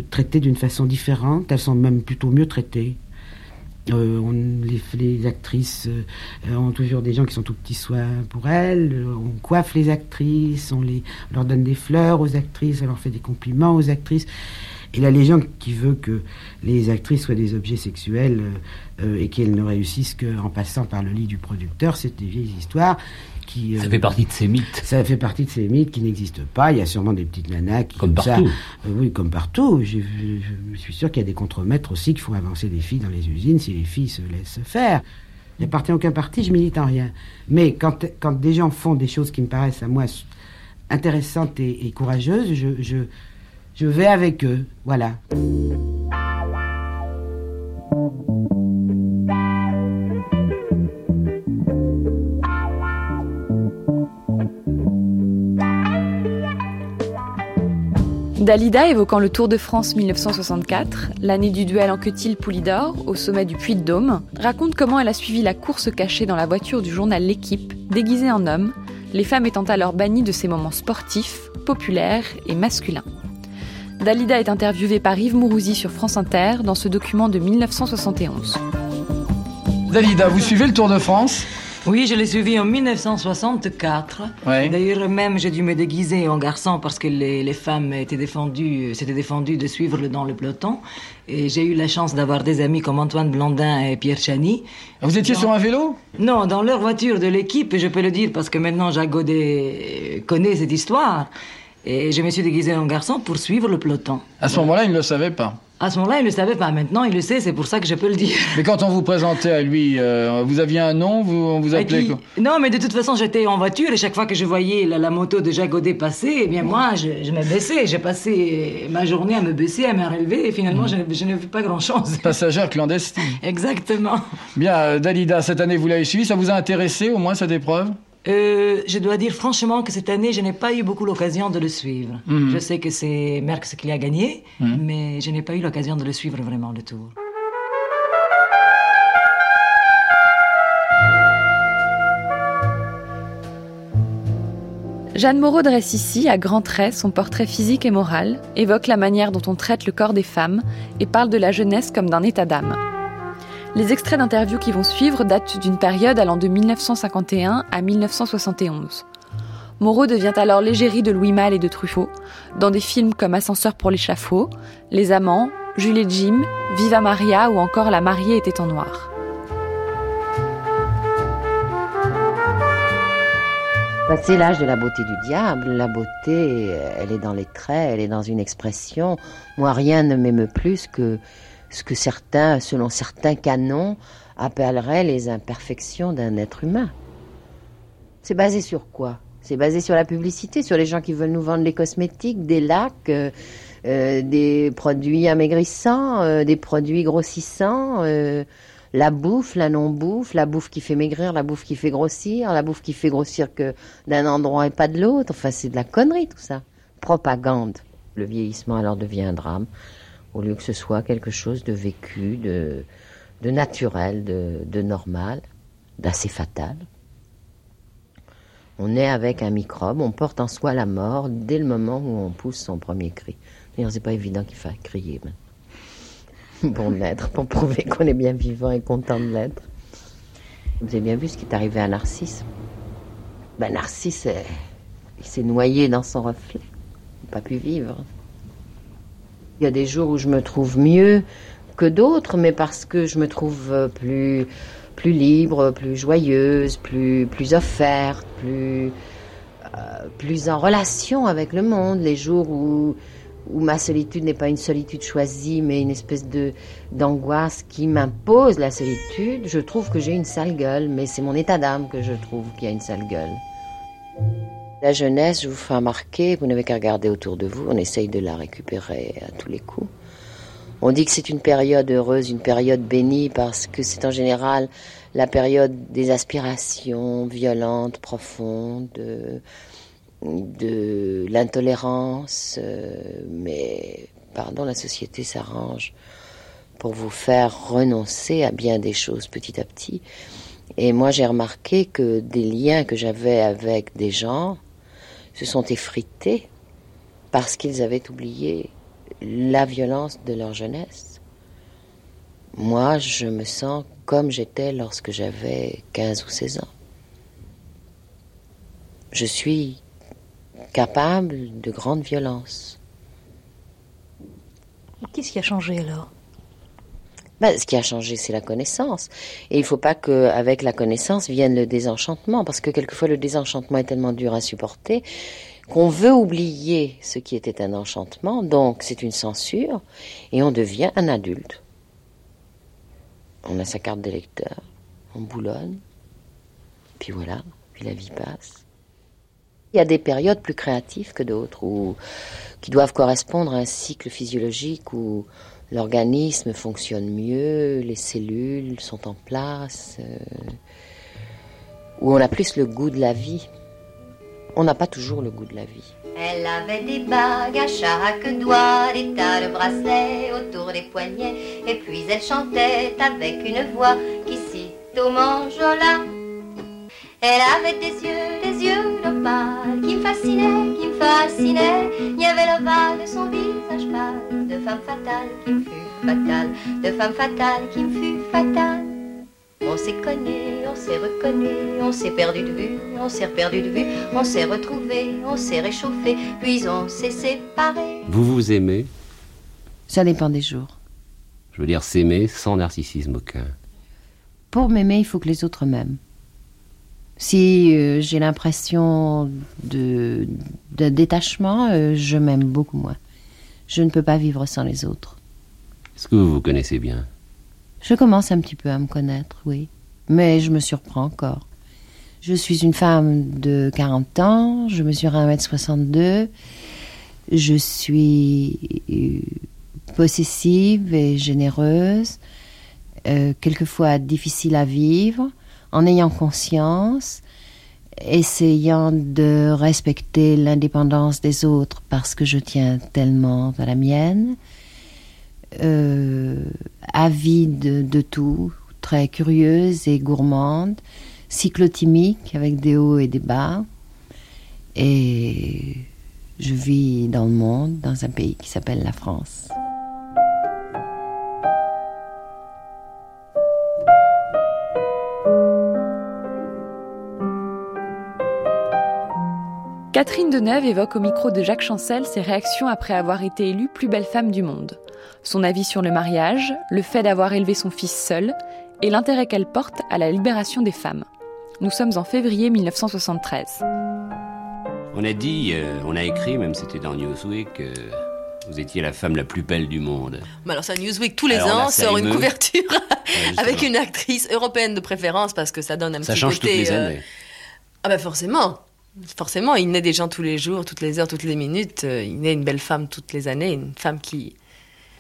traitées d'une façon différente. Elles sont même plutôt mieux traitées. On, les, actrices ont toujours des gens qui sont tout petits soins pour elles. On coiffe les actrices, on, on leur donne des fleurs aux actrices, on leur fait des compliments aux actrices. Et la légende qui veut que les actrices soient des objets sexuels euh, euh, et qu'elles ne réussissent qu'en passant par le lit du producteur, c'est des vieilles histoires qui... ça fait partie de ces mythes. Ça fait partie de ces mythes qui n'existent pas. Il y a sûrement des petites nanas qui... Comme, partout. Euh, oui, comme partout. Je, je suis sûr qu'il y a des contremaîtres aussi qui font avancer des filles dans les usines si les filles se laissent faire. Il n'appartient à aucun parti, je milite en rien. Mais quand, quand des gens font des choses qui me paraissent à moi intéressantes et, et courageuses, je, je, je vais avec eux, voilà. Dalida évoquant le Tour de France 1964, l'année du duel en quetil Poulidor au sommet du Puy de Dôme, raconte comment elle a suivi la course cachée dans la voiture du journal L'équipe, déguisée en homme, les femmes étant alors bannies de ces moments sportifs, populaires et masculins. Dalida est interviewée par Yves Mourouzi sur France Inter dans ce document de 1971. Dalida, vous suivez le Tour de France? Oui, je l'ai suivi en 1964. D'ailleurs, même, j'ai dû me déguiser en garçon parce que les, femmes étaient défendues, s'étaient défendues de suivre le dans le peloton. Et j'ai eu la chance d'avoir des amis comme Antoine Blondin et Pierre Chani. Vous étiez sur un vélo? Non, dans leur voiture de l'équipe, je peux le dire parce que maintenant Jacques Godet connaît cette histoire. Et je me suis déguisé en garçon pour suivre le peloton. À ce moment-là, il ne le savait pas. À ce moment-là, il ne le savait pas. Maintenant, il le sait, c'est pour ça que je peux le dire. Mais quand on vous présentait à lui, euh, vous aviez un nom, vous, on vous appelait quoi Non, mais de toute façon, j'étais en voiture et chaque fois que je voyais la, moto de Jacques Godet passer, eh bien moi, je, me baissais. J'ai passé ma journée à me baisser, à me relever et finalement, je, je n'ai vu pas grand-chose. Passagère clandestine. Exactement. Bien, euh, Dalida, cette année, vous l'avez suivi. Ça vous a intéressé au moins cette épreuve? Euh, je dois dire franchement que cette année, je n'ai pas eu beaucoup l'occasion de le suivre. Mhm. Je sais que c'est Merckx qui a gagné, mhm. mais je n'ai pas eu l'occasion de le suivre vraiment le tour. Jeanne Moreau dresse ici, à grands traits, son portrait physique et moral, évoque la manière dont on traite le corps des femmes et parle de la jeunesse comme d'un état d'âme. Les extraits d'interviews qui vont suivre datent d'une période allant de 1951 à 1971. Moreau devient alors l'égérie de Louis Malle et de Truffaut, dans des films comme Ascenseur pour l'échafaud, Les Amants, Jules et Jim, Viva Maria ou encore La mariée était en noir. C'est l'âge de la beauté du diable. La beauté, elle est dans les traits, elle est dans une expression. Moi, rien ne m'émeut plus que ce que certains, selon certains canons, appelleraient les imperfections d'un être humain. C'est basé sur quoi? C'est basé sur la publicité, sur les gens qui veulent nous vendre des cosmétiques, des lacs, euh, euh, des produits amaigrissants, euh, des produits grossissants, la bouffe, la non-bouffe, la bouffe qui fait maigrir, la bouffe qui fait grossir, la bouffe qui fait grossir que d'un endroit et pas de l'autre. Enfin, c'est de la connerie tout ça. Propagande. Le vieillissement alors devient un drame au lieu que ce soit quelque chose de vécu, de, de naturel, de, de normal, d'assez fatal. On est avec un microbe, on porte en soi la mort dès le moment où on pousse son premier cri. D'ailleurs, c'est pas évident qu'il faille crier. Bon l'être, pour prouver qu'on est bien vivant et content de l'être. Vous avez bien vu ce qui est arrivé à Narcisse. Ben, Narcisse, il s'est noyé dans son reflet. Il n'a pas pu vivre. Il y a des jours où je me trouve mieux que d'autres, mais parce que je me trouve euh, plus, plus libre, plus joyeuse, plus, plus offerte, plus, euh, plus en relation avec le monde. Les jours où, où ma solitude n'est pas une solitude choisie, mais une espèce de d'angoisse qui m'impose la solitude, je trouve que j'ai une sale gueule, mais c'est mon état d'âme que je trouve qu'il y a une sale gueule. La jeunesse, je vous fais remarquer, vous n'avez qu'à regarder autour de vous, on essaye de la récupérer à tous les coups. On dit que c'est une période heureuse, une période bénie, parce que c'est en général la période des aspirations violentes, profondes, de l'intolérance, euh, mais pardon, la société s'arrange pour vous faire renoncer à bien des choses petit à petit. Et moi, j'ai remarqué que des liens que j'avais avec des gens se sont effrités parce qu'ils avaient oublié la violence de leur jeunesse. Moi, je me sens comme j'étais lorsque j'avais 15 ou 16 ans. Je suis capable de grande violence. Qu'est-ce qui a changé alors? Ben, ce qui a changé, c'est la connaissance. Et il ne faut pas qu'avec la connaissance vienne le désenchantement, parce que quelquefois le désenchantement est tellement dur à supporter qu'on veut oublier ce qui était un enchantement, donc c'est une censure, et on devient un adulte. On a sa carte d'électeur, on boulonne, puis voilà, puis la vie passe. Il y a des périodes plus créatives que d'autres, ou qui doivent correspondre à un cycle physiologique où l'organisme fonctionne mieux, les cellules sont en place, euh, où on a plus le goût de la vie. On n'a pas toujours le goût de la vie. Elle avait des bagues à chaque doigt, des tas de bracelets autour des poignets, et puis elle chantait avec une voix qui au manjola. Elle avait des yeux, des yeux d'opale qui me fascinaient, qui me fascinaient. Il y avait l'ovale de son visage pâle, femme fatale qui me fut fatale, de femme fatale qui me fut fatale. On s'est connu, on s'est reconnu, on s'est perdu de vue, on s'est perdu de vue, on s'est retrouvé, on s'est réchauffé, puis on s'est séparé. Vous vous aimez? Ça dépend des jours. Je veux dire s'aimer sans narcissisme aucun. Pour m'aimer, il faut que les autres m'aiment. Si euh, j'ai l'impression de, détachement, euh, je m'aime beaucoup moins. Je ne peux pas vivre sans les autres. Est-ce que vous vous connaissez bien? Je commence un petit peu à me connaître, oui. Mais je me surprends encore. Je suis une femme de 40 ans, je mesure 1m62, je suis euh, possessive et généreuse, quelquefois difficile à vivre en ayant conscience, essayant de respecter l'indépendance des autres parce que je tiens tellement à la mienne, euh, avide de tout, très curieuse et gourmande, cyclotimique avec des hauts et des bas. Et je vis dans le monde, dans un pays qui s'appelle la France. Catherine Deneuve évoque au micro de Jacques Chancel ses réactions après avoir été élue plus belle femme du monde. Son avis sur le mariage, le fait d'avoir élevé son fils seul et l'intérêt qu'elle porte à la libération des femmes. Nous sommes en février 1973. On a dit, euh, on a écrit, même c'était dans Newsweek, que vous étiez la femme la plus belle du monde. Mais alors ça, Newsweek tous les ans sort une couverture avec une actrice européenne de préférence parce que ça donne un petit Ça change toutes les euh, années. Ah ben forcément. Forcément, il naît des gens tous les jours, toutes les heures, toutes les minutes. Euh, il naît une belle femme toutes les années, une femme qui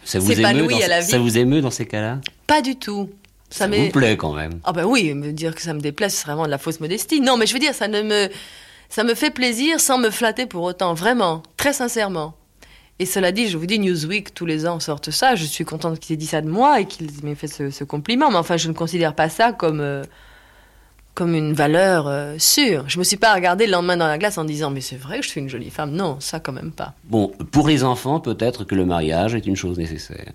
ça vous émeut dans, à la vie. Ça vous émeut dans ces cas-là? Pas du tout. Ça, ça vous plaît quand même. Ah ben oui, me dire que ça me déplaît, c'est vraiment de la fausse modestie. Non, mais je veux dire, ça ne me, ça me fait plaisir sans me flatter pour autant, vraiment, très sincèrement. Et cela dit, je vous dis, Newsweek, tous les ans, sortent ça. Je suis contente qu'ils aient dit ça de moi et qu'ils m'aient fait ce, compliment. Mais enfin, je ne considère pas ça comme... Euh, comme une valeur euh, sûre. Je me suis pas regardé le lendemain dans la glace en disant mais c'est vrai que je suis une jolie femme. Non, ça quand même pas. Bon, pour les enfants, peut-être que le mariage est une chose nécessaire.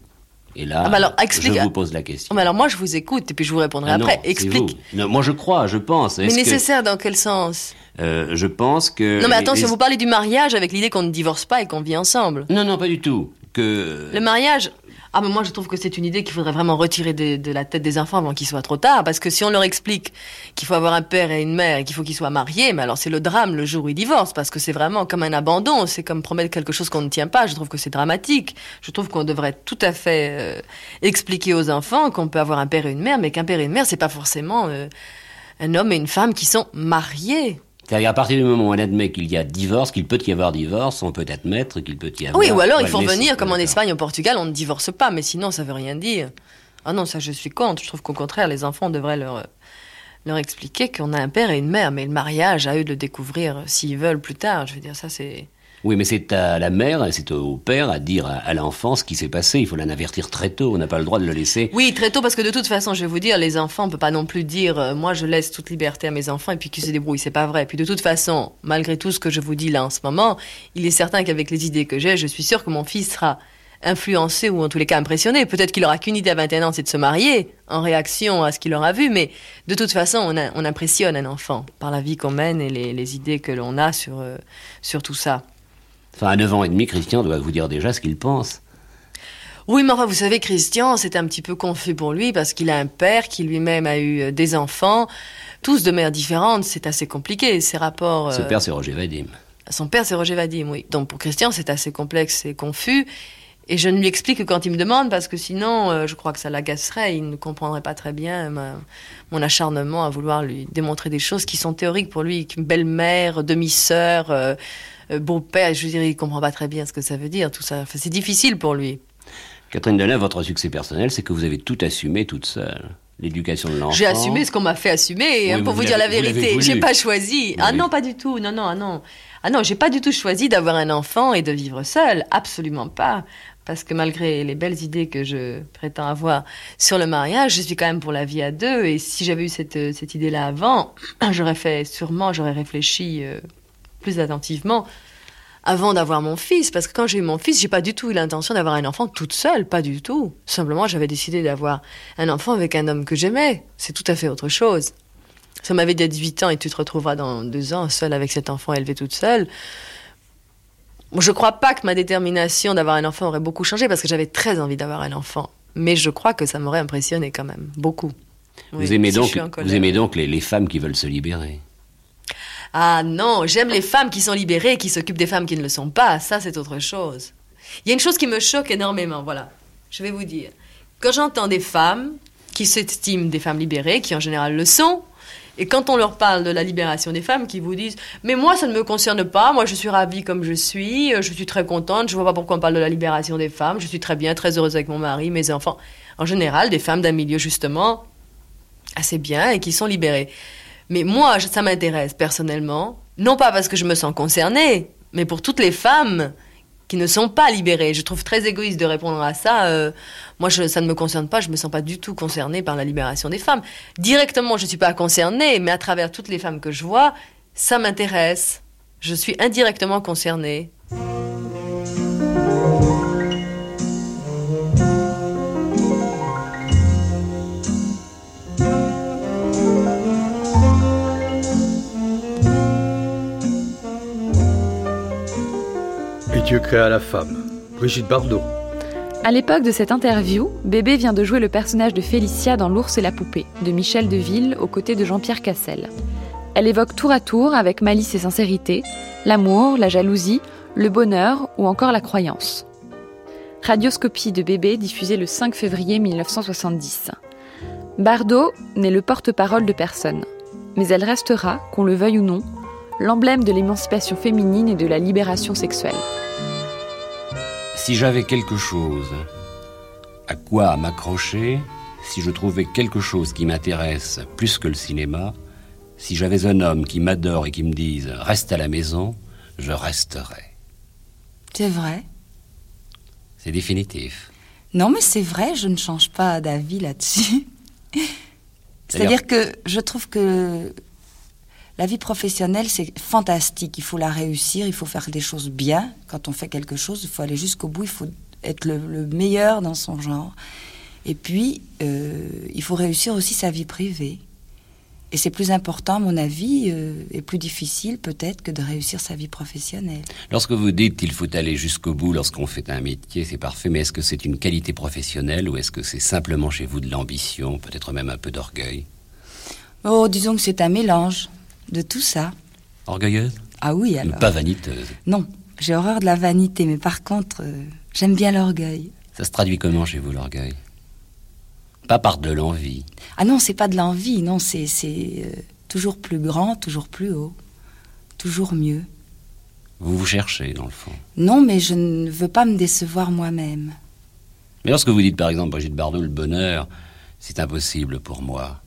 Et là, ah bah alors, je vous pose la question. Mais alors moi, je vous écoute et puis je vous répondrai ah après. explique. Non, moi, je crois, je pense. Mais nécessaire dans quel sens? Euh, Je pense que. Non, mais attention, vous parlez du mariage avec l'idée qu'on ne divorce pas et qu'on vit ensemble. Non, non, pas du tout. Que le mariage, Ah, mais moi, je trouve que c'est une idée qu'il faudrait vraiment retirer de, la tête des enfants avant qu'il soit trop tard. Parce que si on leur explique qu'il faut avoir un père et une mère et qu'il faut qu'ils soient mariés, mais alors c'est le drame le jour où ils divorcent. Parce que c'est vraiment comme un abandon. C'est comme promettre quelque chose qu'on ne tient pas. Je trouve que c'est dramatique. Je trouve qu'on devrait tout à fait euh, expliquer aux enfants qu'on peut avoir un père et une mère, mais qu'un père et une mère, c'est pas forcément euh, un homme et une femme qui sont mariés. C'est-à-dire à partir du moment où on admet qu'il y a divorce, qu'il peut y avoir divorce, on peut admettre qu'il peut y avoir. Oui, ou alors il faut venir comme en Espagne, au Portugal, on ne divorce pas, mais sinon ça veut rien dire. Ah non, ça je suis contre. Je trouve qu'au contraire, les enfants devraient leur leur expliquer qu'on a un père et une mère, mais le mariage, à eux de le découvrir s'ils veulent plus tard. Je veux dire, ça c'est. Oui, mais c'est à la mère, c'est au père à dire à, l'enfant ce qui s'est passé. Il faut l'en avertir très tôt. On n'a pas le droit de le laisser. Oui, très tôt, parce que de toute façon, je vais vous dire, les enfants, on peut pas non plus dire, euh, moi, je laisse toute liberté à mes enfants et puis qu'ils se débrouillent. C'est pas vrai. Puis de toute façon, malgré tout ce que je vous dis là en ce moment, il est certain qu'avec les idées que j'ai, je suis sûre que mon fils sera influencé ou en tous les cas impressionné. Peut-être qu'il aura qu'une idée à 21 ans, c'est de se marier en réaction à ce qu'il aura vu, mais de toute façon, on, impressionne un enfant par la vie qu'on mène et les, idées que l'on a sur, euh, sur tout ça. Enfin, à 9 ans et demi, Christian doit vous dire déjà ce qu'il pense. Oui, mais enfin, vous savez, Christian, c'est un petit peu confus pour lui parce qu'il a un père qui lui-même a eu euh, des enfants, tous de mères différentes. C'est assez compliqué, ces rapports. Son euh, père, c'est Roger Vadim. Son père, c'est Roger Vadim, oui. Donc pour Christian, c'est assez complexe et confus. Et je ne lui explique que quand il me demande, parce que sinon, euh, je crois que ça l'agacerait. Il ne comprendrait pas très bien mon acharnement à vouloir lui démontrer des choses qui sont théoriques pour lui. Belle-mère, demi-sœur, euh, beau-père, je dirais, il comprend pas très bien ce que ça veut dire, tout ça. c'est difficile pour lui. Catherine Deneuve, votre succès personnel, c'est que vous avez tout assumé toute seule. L'éducation de l'enfant. J'ai assumé ce qu'on m'a fait assumer, hein, pour vous, dire la vérité. J'ai pas choisi. ah non, pas du tout. Non, non, ah non. Ah non, j'ai pas du tout choisi d'avoir un enfant et de vivre seule. Absolument pas. Parce que malgré les belles idées que je prétends avoir sur le mariage, je suis quand même pour la vie à deux. Et si j'avais eu cette, cette idée-là avant, j'aurais fait sûrement, j'aurais réfléchi euh, plus attentivement avant d'avoir mon fils, parce que quand j'ai eu mon fils, j'ai pas du tout eu l'intention d'avoir un enfant toute seule, pas du tout. Simplement, j'avais décidé d'avoir un enfant avec un homme que j'aimais. C'est tout à fait autre chose. Ça m'avait dit à 18 ans et tu te retrouveras dans deux ans seule avec cet enfant élevé toute seule. Je crois pas que ma détermination d'avoir un enfant aurait beaucoup changé parce que j'avais très envie d'avoir un enfant. Mais je crois que ça m'aurait impressionné quand même, beaucoup. Vous aimez donc, vous aimez donc les femmes qui veulent se libérer ah non, j'aime les femmes qui sont libérées et qui s'occupent des femmes qui ne le sont pas. Ça, c'est autre chose. Il y a une chose qui me choque énormément, voilà. Je vais vous dire. Quand j'entends des femmes qui s'estiment des femmes libérées, qui en général le sont, et quand on leur parle de la libération des femmes, qui vous disent Mais moi, ça ne me concerne pas, moi je suis ravie comme je suis, je suis très contente, je vois pas pourquoi on parle de la libération des femmes, je suis très bien, très heureuse avec mon mari, mes enfants. En général, des femmes d'un milieu justement assez bien et qui sont libérées. Mais moi, ça m'intéresse personnellement, non pas parce que je me sens concernée, mais pour toutes les femmes qui ne sont pas libérées. Je trouve très égoïste de répondre à ça. Euh, moi, ça ne me concerne pas, je me sens pas du tout concernée par la libération des femmes. Directement, je ne suis pas concernée, mais à travers toutes les femmes que je vois, ça m'intéresse. Je suis indirectement concernée. Dieu créa la femme. Brigitte Bardot. À l'époque de cette interview, Bébé vient de jouer le personnage de Félicia dans L'ours et la poupée, de Michel Deville aux côtés de Jean-Pierre Cassel. Elle évoque tour à tour, avec malice et sincérité, l'amour, la jalousie, le bonheur ou encore la croyance. Radioscopie de Bébé diffusée le 5 février 1970. Bardot n'est le porte-parole de personne, mais elle restera, qu'on le veuille ou non, l'emblème de l'émancipation féminine et de la libération sexuelle. Si j'avais quelque chose à quoi m'accrocher, si je trouvais quelque chose qui m'intéresse plus que le cinéma, si j'avais un homme qui m'adore et qui me dise reste à la maison, je resterais. C'est vrai. C'est définitif. Non, mais c'est vrai, je ne change pas d'avis là-dessus. C'est-à-dire que je trouve que la vie professionnelle, c'est fantastique. Il faut la réussir, il faut faire des choses bien. Quand on fait quelque chose, il faut aller jusqu'au bout, il faut être le, meilleur dans son genre. Et puis, euh, il faut réussir aussi sa vie privée. Et c'est plus important, à mon avis, euh, et plus difficile peut-être que de réussir sa vie professionnelle. Lorsque vous dites qu'il faut aller jusqu'au bout lorsqu'on fait un métier, c'est parfait, mais est-ce que c'est une qualité professionnelle ou est-ce que c'est simplement chez vous de l'ambition, peut-être même un peu d'orgueil? Oh, disons que c'est un mélange de tout ça. Orgueilleuse Ah oui, alors. pas vaniteuse Non, j'ai horreur de la vanité, mais par contre, euh, j'aime bien l'orgueil. Ça se traduit comment chez vous, l'orgueil? Pas par de l'envie. Ah non, c'est pas de l'envie, non, c'est euh, toujours plus grand, toujours plus haut, toujours mieux. Vous vous cherchez, dans le fond. Non, mais je ne veux pas me décevoir moi-même. Mais lorsque vous dites, par exemple, Brigitte Bardot, le bonheur, c'est impossible pour moi.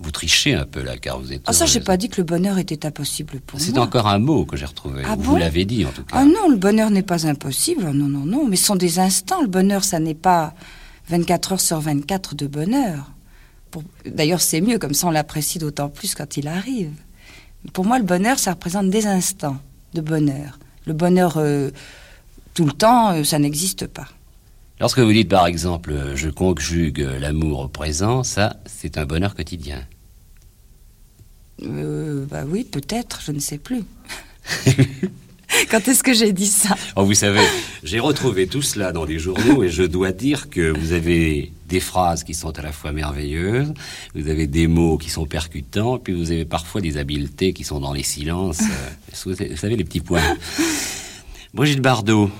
Vous trichez un peu là, car vous êtes. Ah, ça, j'ai pas dit que le bonheur était impossible pour moi. C'est encore un mot que j'ai retrouvé. Ah vous l'avez dit, en tout cas. Ah non, le bonheur n'est pas impossible. Non, non, non. Mais ce sont des instants. Le bonheur, ça n'est pas 24 heures sur 24 de bonheur. D'ailleurs, c'est mieux, comme ça on l'apprécie d'autant plus quand il arrive. Pour moi, le bonheur, ça représente des instants de bonheur. Le bonheur euh, tout le temps, euh, ça n'existe pas. Lorsque vous dites par exemple euh, je conjugue l'amour au présent, ça, c'est un bonheur quotidien. bah oui, peut-être, je ne sais plus. Quand est-ce que j'ai dit ça? Oh, Vous savez, j'ai retrouvé tout cela dans des journaux et je dois dire que vous avez des phrases qui sont à la fois merveilleuses, vous avez des mots qui sont percutants, puis vous avez parfois des habiletés qui sont dans les silences. Euh, vous savez, les petits points. Brigitte Bardot,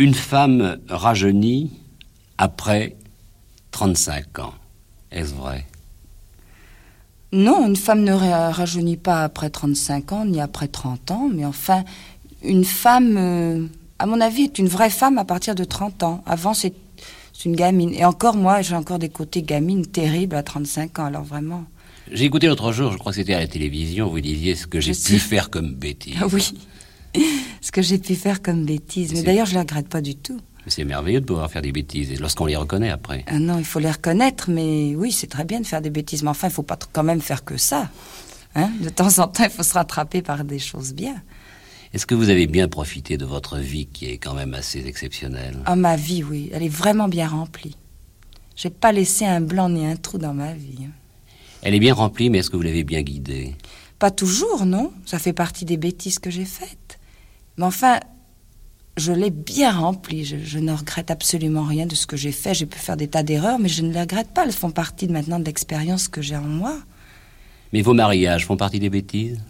une femme rajeunie après 35 ans. Est-ce vrai? Non, une femme ne rajeunit pas après 35 ans, ni après 30 ans, mais enfin, une femme, euh, à mon avis, est une vraie femme à partir de 30 ans. Avant, c'est une gamine. Et encore, moi, j'ai encore des côtés gamines terribles à 35 ans, alors vraiment. J'ai écouté l'autre jour, je crois que c'était à la télévision, vous disiez ce que j'ai pu faire comme bêtise. Ah oui, ce que j'ai pu faire comme bêtise. Mais d'ailleurs, je ne le regrette pas du tout. C'est merveilleux de pouvoir faire des bêtises, lorsqu'on les reconnaît après. Ah non, il faut les reconnaître, mais oui, c'est très bien de faire des bêtises. Mais enfin, il ne faut pas quand même faire que ça. Hein de temps en temps, il faut se rattraper par des choses bien. Est-ce que vous avez bien profité de votre vie qui est quand même assez exceptionnelle? Ah, ma vie, oui. Elle est vraiment bien remplie. J'ai pas laissé un blanc ni un trou dans ma vie. Elle est bien remplie, mais est-ce que vous l'avez bien guidée? Pas toujours, non. Ça fait partie des bêtises que j'ai faites. Mais enfin, je l'ai bien remplie. Je, je, ne regrette absolument rien de ce que j'ai fait. J'ai pu faire des tas d'erreurs, mais je ne les regrette pas. Elles font partie de maintenant de l'expérience que j'ai en moi. Mais vos mariages font partie des bêtises?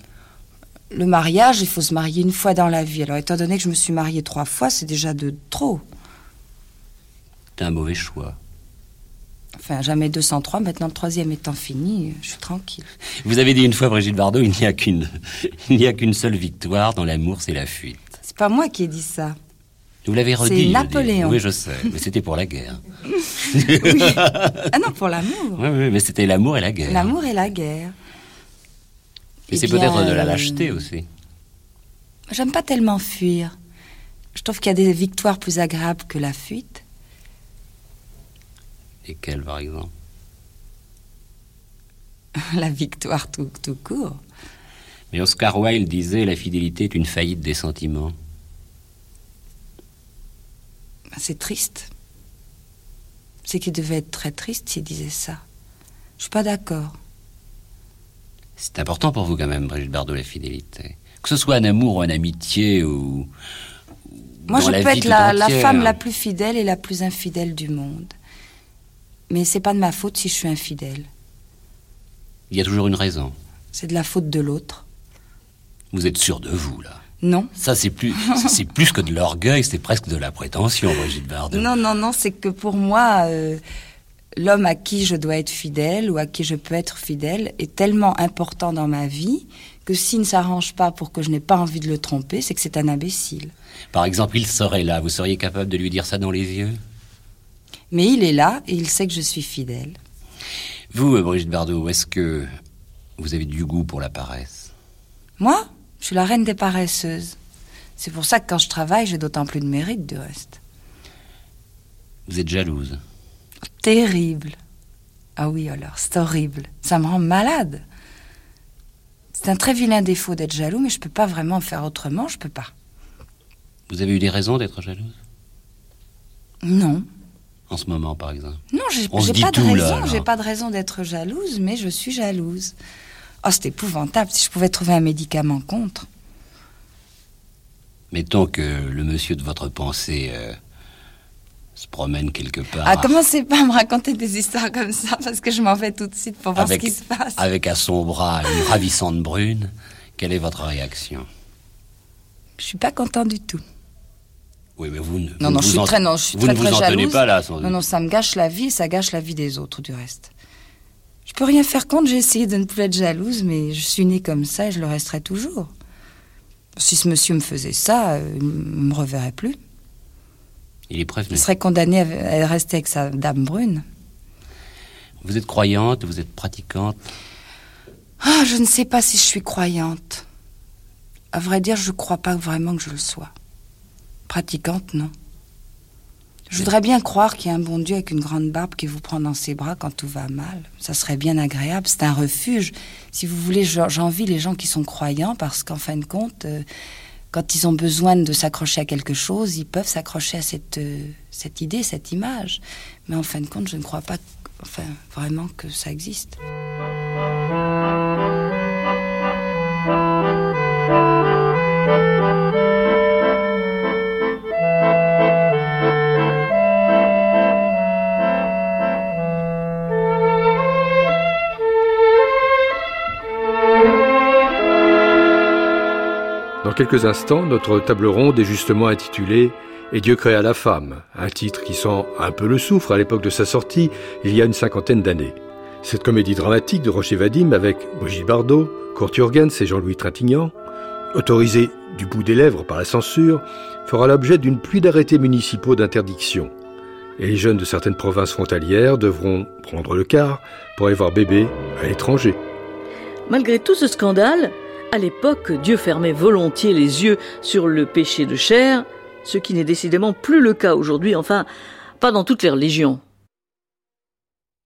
Le mariage, il faut se marier une fois dans la vie. Alors, étant donné que je me suis mariée trois fois, c'est déjà de trop. C'est un mauvais choix. Enfin, jamais 203, maintenant le troisième étant fini, je suis tranquille. Vous avez dit une fois, Brigitte Bardot, il n'y a qu'une, il n'y a qu'une seule victoire dans l'amour, c'est la fuite. C'est pas moi qui ai dit ça. Vous l'avez redit. C'est Napoléon. Oui, je sais, mais c'était pour la guerre. oui. Ah non, pour l'amour. Oui, oui, mais c'était l'amour et la guerre. L'amour et la guerre. Et c'est peut-être de la lâcheté aussi. J'aime pas tellement fuir. Je trouve qu'il y a des victoires plus agréables que la fuite. Et quelle, par exemple? La victoire tout, tout court. Mais Oscar Wilde disait la fidélité est une faillite des sentiments. C'est triste. C'est qu'il devait être très triste s'il disait ça. Je suis pas d'accord. C'est important pour vous quand même, Brigitte Bardot, la fidélité. Que ce soit un amour ou une amitié ou... Moi, je peux être la, femme la plus fidèle et la plus infidèle du monde. Mais c'est pas de ma faute si je suis infidèle. Il y a toujours une raison. C'est de la faute de l'autre. Vous êtes sûr de vous, là? Non. Ça, c'est plus, c'est plus que de l'orgueil, c'est presque de la prétention, Brigitte Bardot. Non, non, non, c'est que pour moi, euh, l'homme à qui je dois être fidèle ou à qui je peux être fidèle est tellement important dans ma vie que s'il ne s'arrange pas pour que je n'ai pas envie de le tromper, c'est que c'est un imbécile. Par exemple, il serait là, vous seriez capable de lui dire ça dans les yeux? Mais il est là et il sait que je suis fidèle. Vous, euh, Brigitte Bardot, est-ce que vous avez du goût pour la paresse? Moi? Je suis la reine des paresseuses. C'est pour ça que quand je travaille, j'ai d'autant plus de mérite du reste. Vous êtes jalouse? Terrible. Ah oui, alors, c'est horrible. Ça me rend malade. C'est un très vilain défaut d'être jaloux, mais je peux pas vraiment faire autrement, je peux pas. Vous avez eu des raisons d'être jalouse? Non. En ce moment, par exemple Non, j'ai pas, de raison, j'ai pas de raison d'être jalouse, mais je suis jalouse. Oh, c'est épouvantable si je pouvais trouver un médicament contre. Mettons que le monsieur de votre pensée euh, se promène quelque part. Ah, commencez pas à me raconter des histoires comme ça, parce que je m'en vais tout de suite pour voir ce qui se passe. Avec à son bras une ravissante brune, quelle est votre réaction? Je suis pas content du tout. Oui, mais vous ne. Non, non, je suis très, non, je suis vous très, ne vous en tenez pas là, sans Non, non, ça me gâche la vie et ça gâche la vie des autres, du reste. Je peux rien faire contre, j'ai essayé de ne plus être jalouse, mais je suis née comme ça et je le resterai toujours. Si ce monsieur me faisait ça, euh, il ne me reverrait plus. Il est prévenu. Il serait condamné à rester avec sa dame brune. Vous êtes croyante, vous êtes pratiquante Ah, je ne sais pas si je suis croyante. À vrai dire, je ne crois pas vraiment que je le sois. Pratiquante, non. Je voudrais bien croire qu'il y a un bon Dieu avec une grande barbe qui vous prend dans ses bras quand tout va mal. Ça serait bien agréable. C'est un refuge. Si vous voulez, j'envie les gens qui sont croyants parce qu'en fin de compte, euh, quand ils ont besoin de s'accrocher à quelque chose, ils peuvent s'accrocher à cette, euh, cette idée, cette image. Mais en fin de compte, je ne crois pas enfin, vraiment que ça existe. Dans quelques instants, notre table ronde est justement intitulée Et Dieu créa la femme, un titre qui sent un peu le souffre à l'époque de sa sortie, il y a une cinquantaine d'années. Cette comédie dramatique de Rocher Vadim avec Brigitte Bardot, Kurt et Jean-Louis Trintignant, autorisée du bout des lèvres par la censure, fera l'objet d'une pluie d'arrêtés municipaux d'interdiction. Et les jeunes de certaines provinces frontalières devront prendre le quart pour aller voir bébé à l'étranger. Malgré tout ce scandale, à l'époque, Dieu fermait volontiers les yeux sur le péché de chair, ce qui n'est décidément plus le cas aujourd'hui, enfin, pas dans toutes les religions.